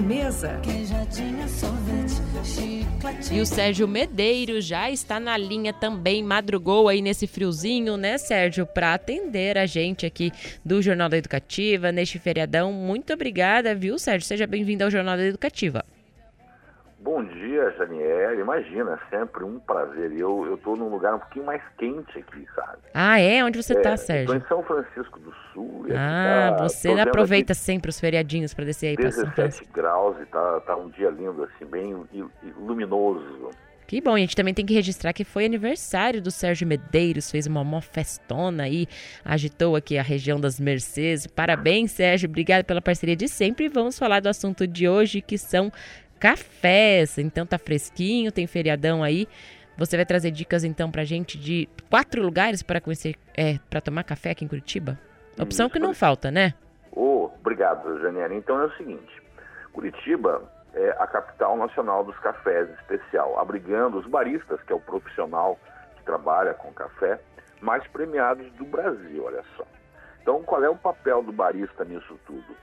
mesa. E o Sérgio Medeiros já está na linha também, madrugou aí nesse friozinho, né, Sérgio, para atender a gente aqui do Jornal da Educativa neste feriadão. Muito obrigada, viu, Sérgio? Seja bem-vindo ao Jornal da Educativa. Bom dia, Janiel. Imagina, sempre um prazer. Eu estou num lugar um pouquinho mais quente aqui, sabe? Ah, é? Onde você está, é, Sérgio? Estou em São Francisco do Sul. ah, tá, você aproveita sempre os feriadinhos para descer aí para São Francisco. 17 graus e tá, tá um dia lindo, assim, bem luminoso. Que bom, e a gente também tem que registrar que foi aniversário do Sérgio Medeiros, fez uma mó festona aí, agitou aqui a região das Mercedes. Parabéns, Sérgio, obrigado pela parceria de sempre. E vamos falar do assunto de hoje, que são cafés. Então tá fresquinho, tem feriadão aí. Você vai trazer dicas então pra gente de quatro lugares para conhecer, é, para tomar café aqui em Curitiba? Opção Isso, que não falta, né? Oh, obrigado, Janiela. Então é o seguinte: Curitiba é a capital nacional dos cafés especial, abrigando os baristas, que é o profissional que trabalha com café, mais premiados do Brasil, olha só. Então, qual é o papel do barista nisso tudo?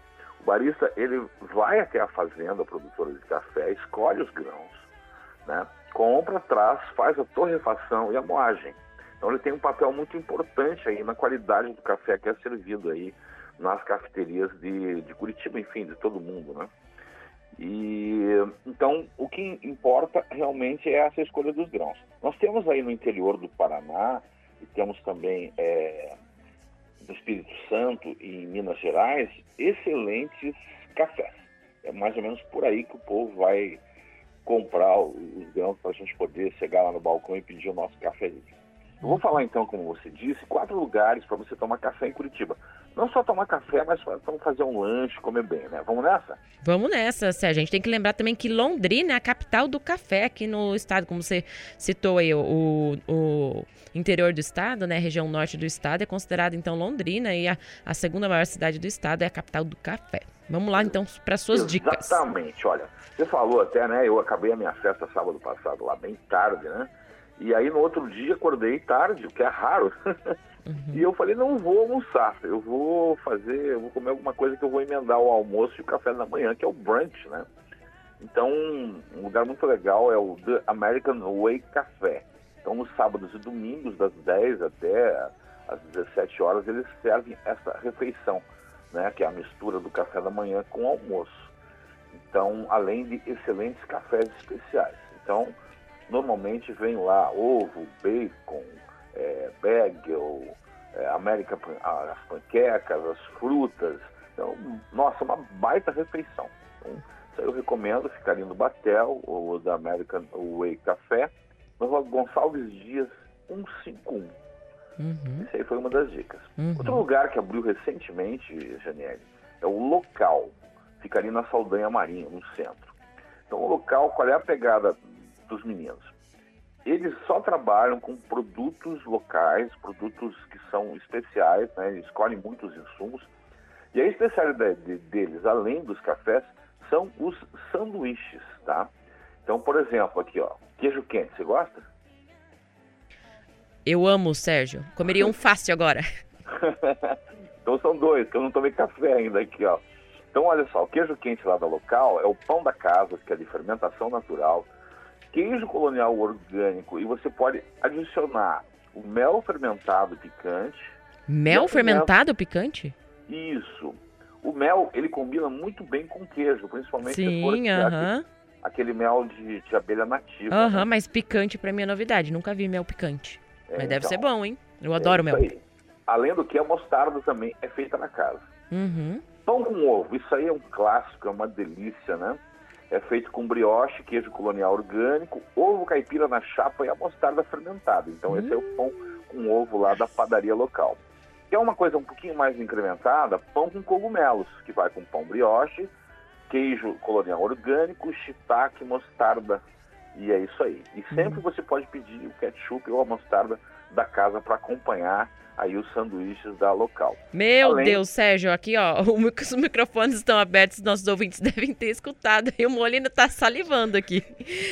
Barista ele vai até a fazenda produtora de café, escolhe os grãos, né? compra, traz, faz a torrefação e a moagem. Então ele tem um papel muito importante aí na qualidade do café que é servido aí nas cafeterias de, de Curitiba, enfim, de todo mundo, né? E então o que importa realmente é essa escolha dos grãos. Nós temos aí no interior do Paraná e temos também é, no Espírito Santo e em Minas Gerais excelentes cafés. É mais ou menos por aí que o povo vai comprar os grãos para a gente poder chegar lá no balcão e pedir o nosso cafezinho. Eu vou falar então, como você disse, quatro lugares para você tomar café em Curitiba. Não só tomar café, mas vamos fazer um lanche, comer bem, né? Vamos nessa? Vamos nessa, Sérgio. A gente tem que lembrar também que Londrina é a capital do café aqui no estado, como você citou aí, o, o interior do estado, né? A região norte do estado é considerada então Londrina e a, a segunda maior cidade do estado é a capital do café. Vamos lá então para suas Exatamente. dicas. Exatamente. Olha, você falou até, né? Eu acabei a minha festa sábado passado lá bem tarde, né? E aí no outro dia acordei tarde, o que é raro. Uhum. E eu falei, não vou almoçar, eu vou fazer, eu vou comer alguma coisa que eu vou emendar o almoço e o café da manhã, que é o brunch, né? Então, um lugar muito legal é o The American Way Café. Então, nos sábados e domingos, das 10 até às 17 horas, eles servem essa refeição, né? Que é a mistura do café da manhã com o almoço. Então, além de excelentes cafés especiais. Então, normalmente vem lá ovo, bacon, é, bagel, é, América, as panquecas, as frutas. Então, nossa, uma baita refeição. Então, isso eu recomendo, ficar ali no Batel, ou da American Way Café, no Gonçalves Dias 151. Uhum. Isso aí foi uma das dicas. Uhum. Outro lugar que abriu recentemente, Janiele, é o local. Fica ali na Saldanha Marinha, no centro. Então, o local, qual é a pegada dos meninos? Eles só trabalham com produtos locais, produtos que são especiais, né? Eles escolhem muitos insumos. E a especialidade deles, além dos cafés, são os sanduíches, tá? Então, por exemplo, aqui, ó, queijo quente, você gosta? Eu amo, Sérgio. Comeria um fácil agora. então são dois, que eu não tomei café ainda aqui, ó. Então, olha só, o queijo quente lá da local é o pão da casa, que é de fermentação natural, queijo colonial orgânico, e você pode adicionar o mel fermentado picante. Mel fermentado picante? Isso. O mel, ele combina muito bem com queijo, principalmente Sim, uh -huh. aquele, aquele, mel de, de abelha nativa. Aham, uh -huh, né? mas picante para mim é novidade. Nunca vi mel picante. É, mas então, deve ser bom, hein? Eu adoro é mel. Aí. Além do que, a mostarda também é feita na casa. Uhum. Pão com ovo, isso aí é um clássico, é uma delícia, né? É feito com brioche, queijo colonial orgânico, ovo caipira na chapa e a mostarda fermentada. Então, uhum. esse é o pão com ovo lá da padaria local. Que é uma coisa um pouquinho mais incrementada, pão com cogumelos, que vai com pão brioche, queijo colonial orgânico, shiitake, mostarda. E é isso aí. E sempre uhum. você pode pedir o ketchup ou a mostarda da casa para acompanhar aí os sanduíches da local. Meu Além... Deus, Sérgio, aqui ó, os microfones estão abertos, nossos ouvintes devem ter escutado e o Molino tá salivando aqui.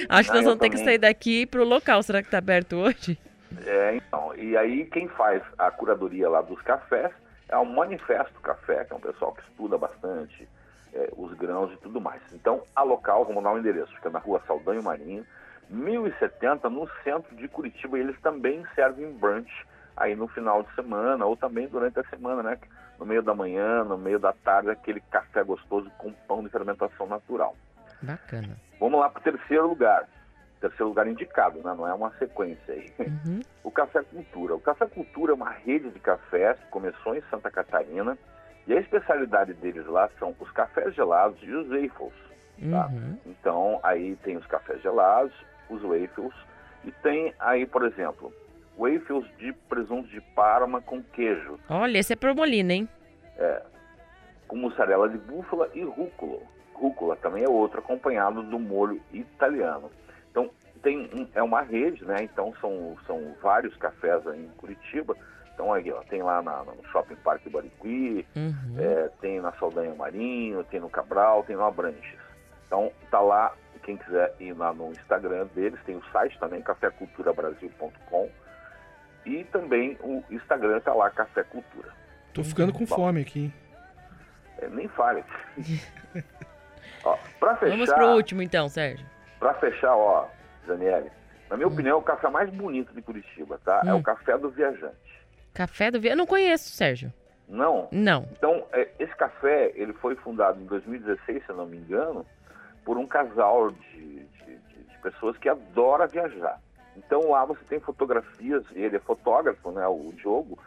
Acho que nós vamos ter que sair daqui para o local. Será que tá aberto hoje? É, então. E aí quem faz a curadoria lá dos cafés é o Manifesto Café, que é um pessoal que estuda bastante é, os grãos e tudo mais. Então, a local, vamos dar um endereço, fica na rua Saldanho Marinho, 1070, no centro de Curitiba. E eles também servem brunch aí no final de semana ou também durante a semana, né? No meio da manhã, no meio da tarde, aquele café gostoso com pão de fermentação natural. Bacana. Vamos lá para o terceiro lugar. Terceiro lugar indicado, né? Não é uma sequência aí. Uhum. O Café Cultura. O Café Cultura é uma rede de cafés que começou em Santa Catarina e a especialidade deles lá são os cafés gelados e os waffles. Tá? Uhum. Então, aí tem os cafés gelados, os waffles, e tem aí, por exemplo, waffles de presunto de parma com queijo, Olha, esse é promolina, hein? com mussarela de búfala e rúcula. Rúcula também é outro, acompanhado do molho italiano. Então, tem um- é uma rede, né? Então, são, são vários cafés aí em Curitiba. Então, aí, ó, tem lá na- no Shopping Parque Bariqui, Uhum. é, tem na Saldanha Marinho, tem no Cabral, tem no Abranches. Então tá lá, quem quiser ir lá no Instagram deles, tem o site também, caféculturabrasil.com e também o Instagram tá lá, Café Cultura. Tô ficando com Bom. fome aqui. É, nem fale. ó, pra Vamos fechar, pro último então, Sérgio. pra fechar, ó, Daniele, na minha opinião, é o café mais bonito de Curitiba, tá? É Hum. o café do viajante. Café do Via. Eu não conheço, Sérgio. Não, Não. Então, é, esse café, ele foi fundado em 2016, se eu não me engano, por um casal de, de- de- de pessoas que adora viajar. Então, lá você tem fotografias, ele é fotógrafo, né, o Diogo,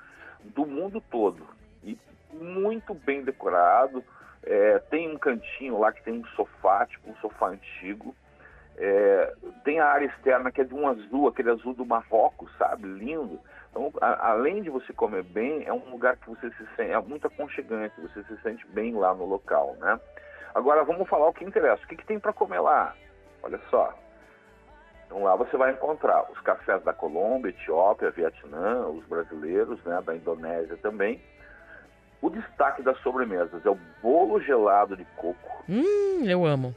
do mundo todo. E muito bem decorado. É, tem um cantinho lá que tem um sofá, tipo um sofá antigo. É, tem a área externa que é de um azul, aquele azul do Marrocos, sabe? Lindo. Então, a- além de você comer bem, é um lugar que você se sente, é muito aconchegante, você se sente bem lá no local, né? Agora, vamos falar o que interessa. O que, que tem para comer lá? Olha só. Então, lá você vai encontrar os cafés da Colômbia, Etiópia, Vietnã, os brasileiros, né, da Indonésia também. O destaque das sobremesas é o bolo gelado de coco, Hum, eu amo.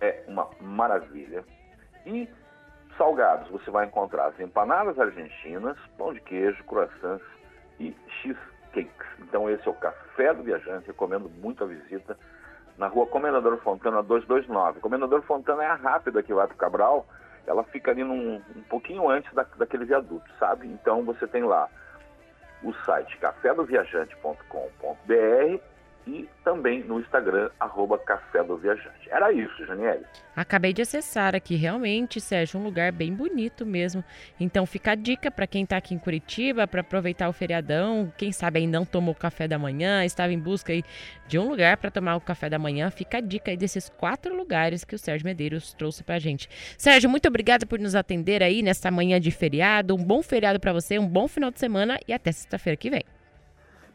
é uma maravilha. E salgados, você vai encontrar as empanadas argentinas, pão de queijo, croissants e cheesecakes. Então esse é o Café do Viajante, recomendo muito a visita na rua Comendador Fontana 229. Comendador Fontana é a rápida que vai para o Cabral, ela fica ali num, um pouquinho antes da, daquele viaduto, sabe? Então você tem lá o site cafédoviajante.com.br e também no Instagram, arroba Café do Viajante. Era isso, Janiele. Acabei de acessar aqui, realmente, Sérgio, um lugar bem bonito mesmo. Então fica a dica para quem tá aqui em Curitiba para aproveitar o feriadão. Quem sabe aí não tomou café da manhã, estava em busca aí de um lugar para tomar o café da manhã. Fica a dica aí desses quatro lugares que o Sérgio Medeiros trouxe pra gente. Sérgio, muito obrigada por nos atender aí nesta manhã de feriado. Um bom feriado para você, um bom final de semana e até sexta-feira que vem.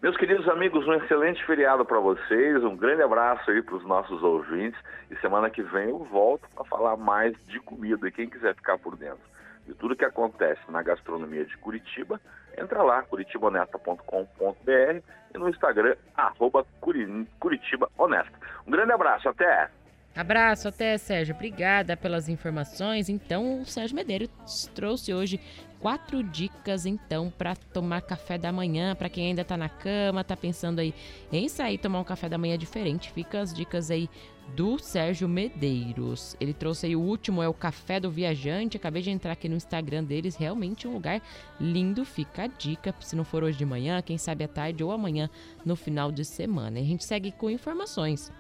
Meus queridos amigos, um excelente feriado para vocês, um grande abraço aí para os nossos ouvintes e semana que vem eu volto para falar mais de comida e quem quiser ficar por dentro de tudo que acontece na gastronomia de Curitiba, entra lá, curitibaonesta.com.br e no Instagram, arroba Curi- Curitiba Honesta. Um grande abraço, até! Abraço, até Sérgio. Obrigada pelas informações. Então, o Sérgio Medeiros trouxe hoje quatro dicas então para tomar café da manhã, para quem ainda tá na cama, tá pensando aí em sair tomar um café da manhã diferente. Fica as dicas aí do Sérgio Medeiros. Ele trouxe aí o último é o Café do Viajante. Acabei de entrar aqui no Instagram deles, realmente um lugar lindo. Fica a dica, se não for hoje de manhã, quem sabe à tarde ou amanhã no final de semana. E a gente segue com informações.